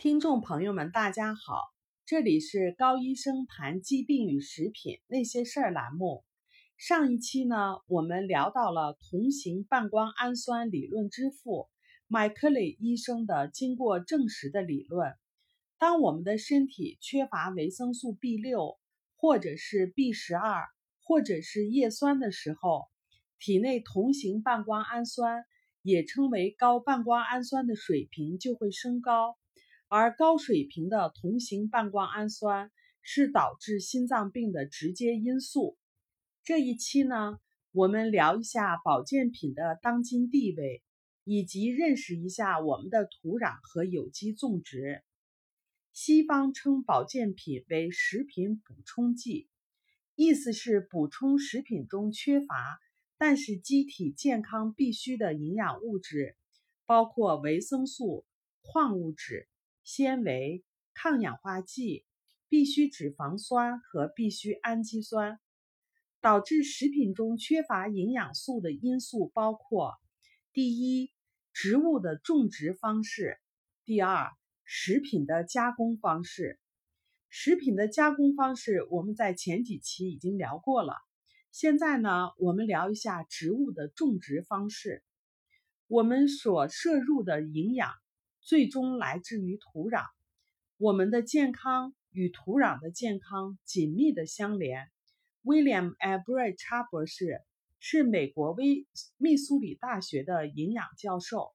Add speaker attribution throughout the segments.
Speaker 1: 听众朋友们，大家好，这里是高医生谈疾病与食品那些事儿栏目。上一期呢，我们聊到了同型半胱氨酸理论之父麦克雷医生的经过证实的理论。当我们的身体缺乏维生素 B 六，或者是 B 十二，或者是叶酸的时候，体内同型半胱氨酸，也称为高半胱氨酸的水平就会升高。而高水平的同型半胱氨酸是导致心脏病的直接因素。这一期呢，我们聊一下保健品的当今地位，以及认识一下我们的土壤和有机种植。西方称保健品为食品补充剂，意思是补充食品中缺乏但是机体健康必需的营养物质，包括维生素、矿物质。纤维、抗氧化剂、必需脂肪酸和必需氨基酸，导致食品中缺乏营养素的因素包括：第一，植物的种植方式；第二，食品的加工方式。食品的加工方式我们在前几期已经聊过了，现在呢，我们聊一下植物的种植方式。我们所摄入的营养。最终来自于土壤，我们的健康与土壤的健康紧密的相连。威廉·布瑞查博士是美国威密苏里大学的营养教授，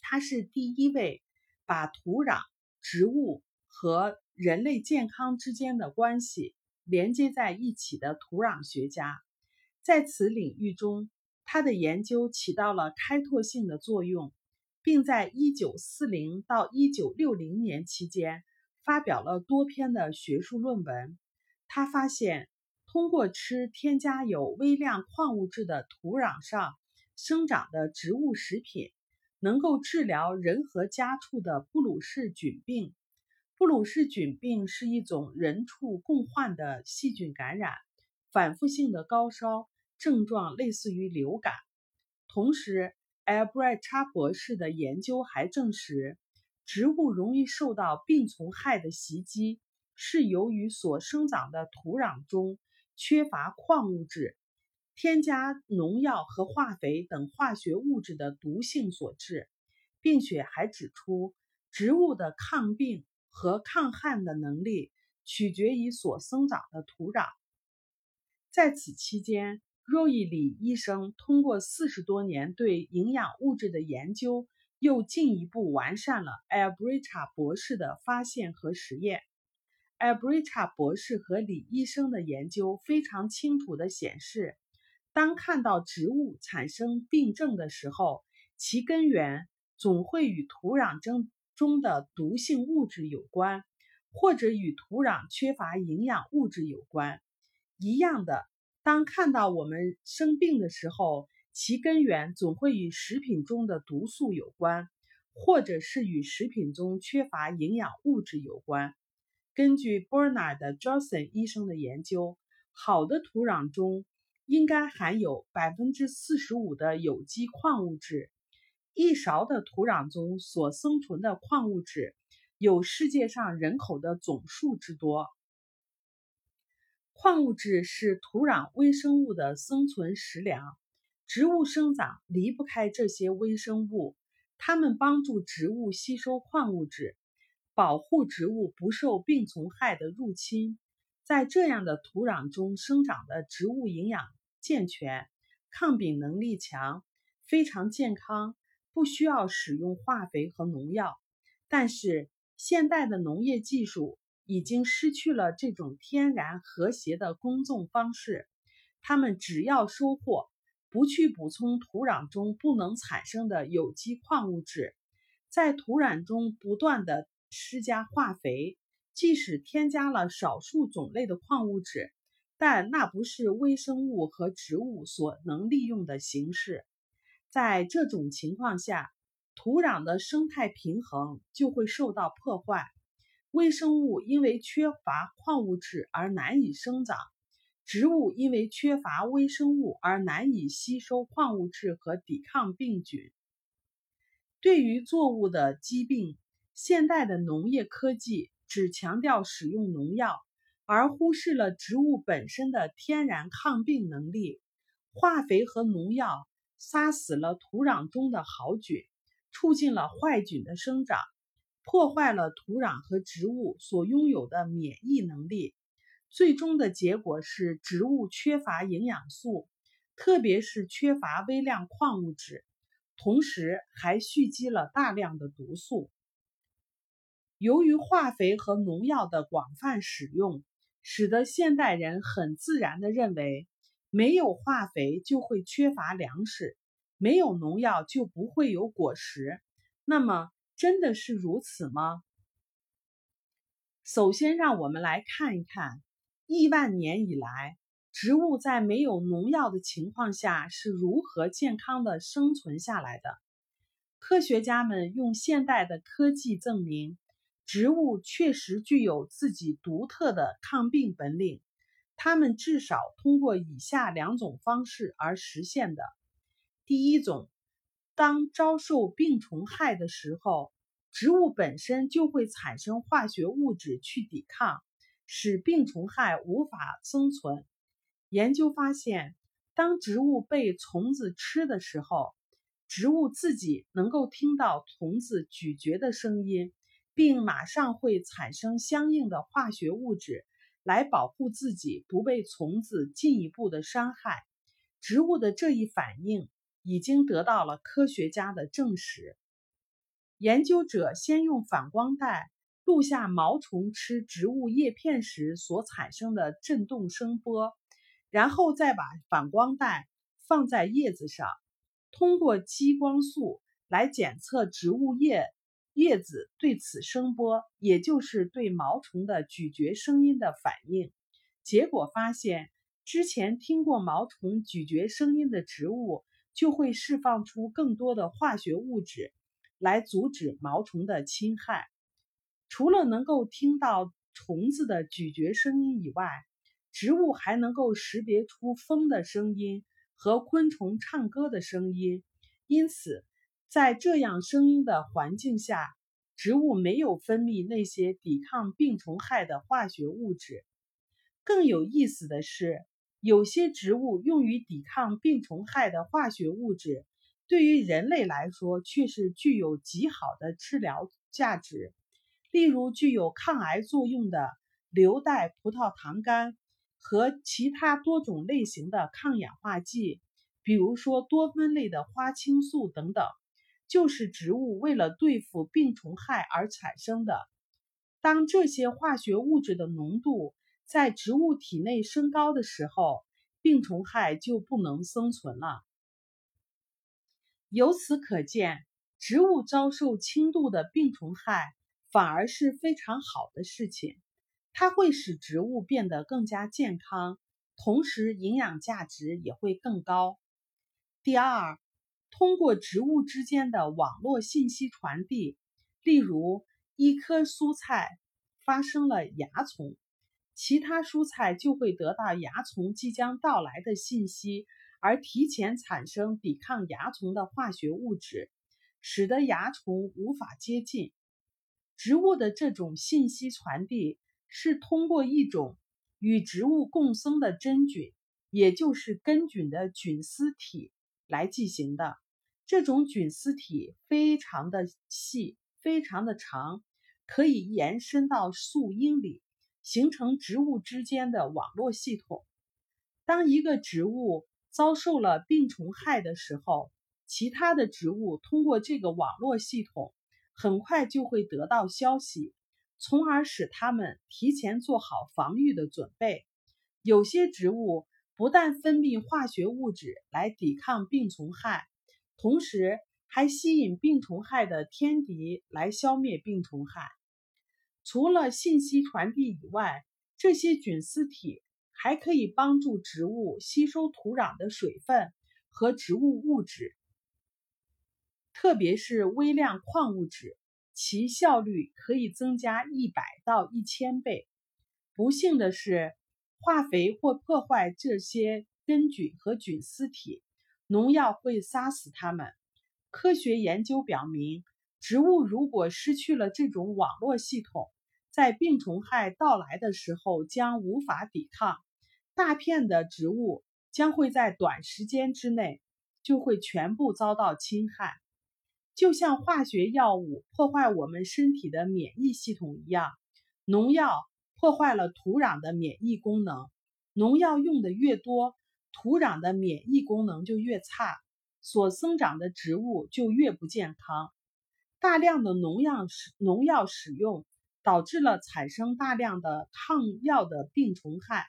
Speaker 1: 他是第一位把土壤、植物和人类健康之间的关系连接在一起的土壤学家。在此领域中，他的研究起到了开拓性的作用。并在1940到1960年期间发表了多篇的学术论文。他发现，通过吃添加有微量矿物质的土壤上生长的植物食品，能够治疗人和家畜的布鲁氏菌病。布鲁氏菌病是一种人畜共患的细菌感染，反复性的高烧症状类似于流感，同时。埃布瑞查博士的研究还证实，植物容易受到病虫害的袭击，是由于所生长的土壤中缺乏矿物质、添加农药和化肥等化学物质的毒性所致，并且还指出，植物的抗病和抗旱的能力取决于所生长的土壤。在此期间，若伊里医生通过四十多年对营养物质的研究，又进一步完善了艾布瑞查博士的发现和实验。艾布瑞查博士和李医生的研究非常清楚地显示，当看到植物产生病症的时候，其根源总会与土壤中中的毒性物质有关，或者与土壤缺乏营养物质有关。一样的。当看到我们生病的时候，其根源总会与食品中的毒素有关，或者是与食品中缺乏营养物质有关。根据 Bernard Johnson 医生的研究，好的土壤中应该含有百分之四十五的有机矿物质。一勺的土壤中所生存的矿物质，有世界上人口的总数之多。矿物质是土壤微生物的生存食粮，植物生长离不开这些微生物，它们帮助植物吸收矿物质，保护植物不受病虫害的入侵。在这样的土壤中生长的植物营养健全，抗病能力强，非常健康，不需要使用化肥和农药。但是现代的农业技术。已经失去了这种天然和谐的耕种方式，他们只要收获，不去补充土壤中不能产生的有机矿物质，在土壤中不断的施加化肥，即使添加了少数种类的矿物质，但那不是微生物和植物所能利用的形式。在这种情况下，土壤的生态平衡就会受到破坏。微生物因为缺乏矿物质而难以生长，植物因为缺乏微生物而难以吸收矿物质和抵抗病菌。对于作物的疾病，现代的农业科技只强调使用农药，而忽视了植物本身的天然抗病能力。化肥和农药杀死了土壤中的好菌，促进了坏菌的生长，破坏了土壤和植物所拥有的免疫能力。最终的结果是植物缺乏营养素，特别是缺乏微量矿物质，同时还蓄积了大量的毒素。由于化肥和农药的广泛使用，使得现代人很自然地认为，没有化肥就会缺乏粮食，没有农药就不会有果实。那么，真的是如此吗？首先，让我们来看一看。亿万年以来，植物在没有农药的情况下是如何健康的生存下来的？科学家们用现代的科技证明，植物确实具有自己独特的抗病本领。它们至少通过以下两种方式而实现的：第一种，当遭受病虫害的时候，植物本身就会产生化学物质去抵抗。使病虫害无法生存。研究发现，当植物被虫子吃的时候，植物自己能够听到虫子咀嚼的声音，并马上会产生相应的化学物质来保护自己不被虫子进一步的伤害。植物的这一反应已经得到了科学家的证实。研究者先用反光带。录下毛虫吃植物叶片时所产生的振动声波，然后再把反光带放在叶子上，通过激光束来检测植物叶叶子对此声波，也就是对毛虫的咀嚼声音的反应。结果发现，之前听过毛虫咀嚼声音的植物就会释放出更多的化学物质，来阻止毛虫的侵害。除了能够听到虫子的咀嚼声音以外，植物还能够识别出风的声音和昆虫唱歌的声音。因此，在这样声音的环境下，植物没有分泌那些抵抗病虫害的化学物质。更有意思的是，有些植物用于抵抗病虫害的化学物质，对于人类来说却是具有极好的治疗价值。例如，具有抗癌作用的硫代葡萄糖苷和其他多种类型的抗氧化剂，比如说多酚类的花青素等等，就是植物为了对付病虫害而产生的。当这些化学物质的浓度在植物体内升高的时候，病虫害就不能生存了。由此可见，植物遭受轻度的病虫害。反而是非常好的事情，它会使植物变得更加健康，同时营养价值也会更高。第二，通过植物之间的网络信息传递，例如一棵蔬菜发生了蚜虫，其他蔬菜就会得到蚜虫即将到来的信息，而提前产生抵抗蚜虫的化学物质，使得蚜虫无法接近。植物的这种信息传递是通过一种与植物共生的真菌，也就是根菌的菌丝体来进行的。这种菌丝体非常的细，非常的长，可以延伸到数英里，形成植物之间的网络系统。当一个植物遭受了病虫害的时候，其他的植物通过这个网络系统。很快就会得到消息，从而使它们提前做好防御的准备。有些植物不但分泌化学物质来抵抗病虫害，同时还吸引病虫害的天敌来消灭病虫害。除了信息传递以外，这些菌丝体还可以帮助植物吸收土壤的水分和植物物质。特别是微量矿物质，其效率可以增加一百到一千倍。不幸的是，化肥或破坏这些根菌和菌丝体，农药会杀死它们。科学研究表明，植物如果失去了这种网络系统，在病虫害到来的时候将无法抵抗，大片的植物将会在短时间之内就会全部遭到侵害，就像化学药物破坏我们身体的免疫系统一样，农药破坏了土壤的免疫功能。农药用的越多，土壤的免疫功能就越差，所生长的植物就越不健康。大量的农药使农药使用。导致了产生大量的抗药的病虫害，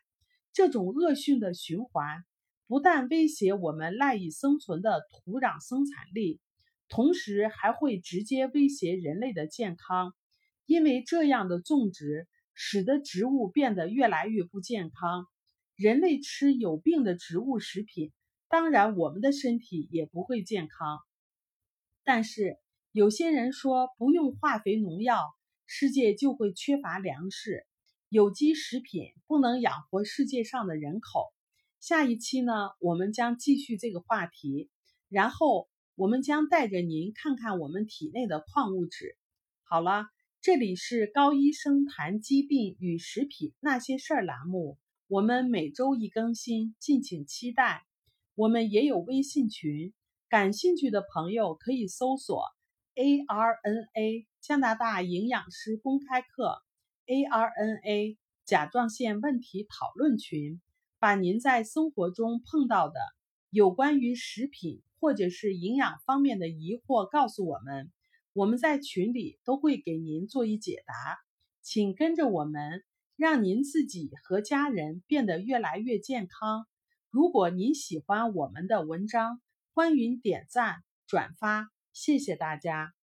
Speaker 1: 这种恶性的循环不但威胁我们赖以生存的土壤生产力，同时还会直接威胁人类的健康。因为这样的种植使得植物变得越来越不健康，人类吃有病的植物食品，当然我们的身体也不会健康。但是有些人说不用化肥农药。世界就会缺乏粮食，有机食品不能养活世界上的人口。下一期呢，我们将继续这个话题，然后我们将带着您看看我们体内的矿物质。好了，这里是高医生谈疾病与食品那些事儿栏目，我们每周一更新，敬请期待。我们也有微信群，感兴趣的朋友可以搜索。ARNA 加拿大营养师公开课，ARNA 甲状腺问题讨论群，把您在生活中碰到的有关于食品或者是营养方面的疑惑告诉我们，我们在群里都会给您做一解答。请跟着我们，让您自己和家人变得越来越健康。如果您喜欢我们的文章，欢迎点赞转发。谢谢大家。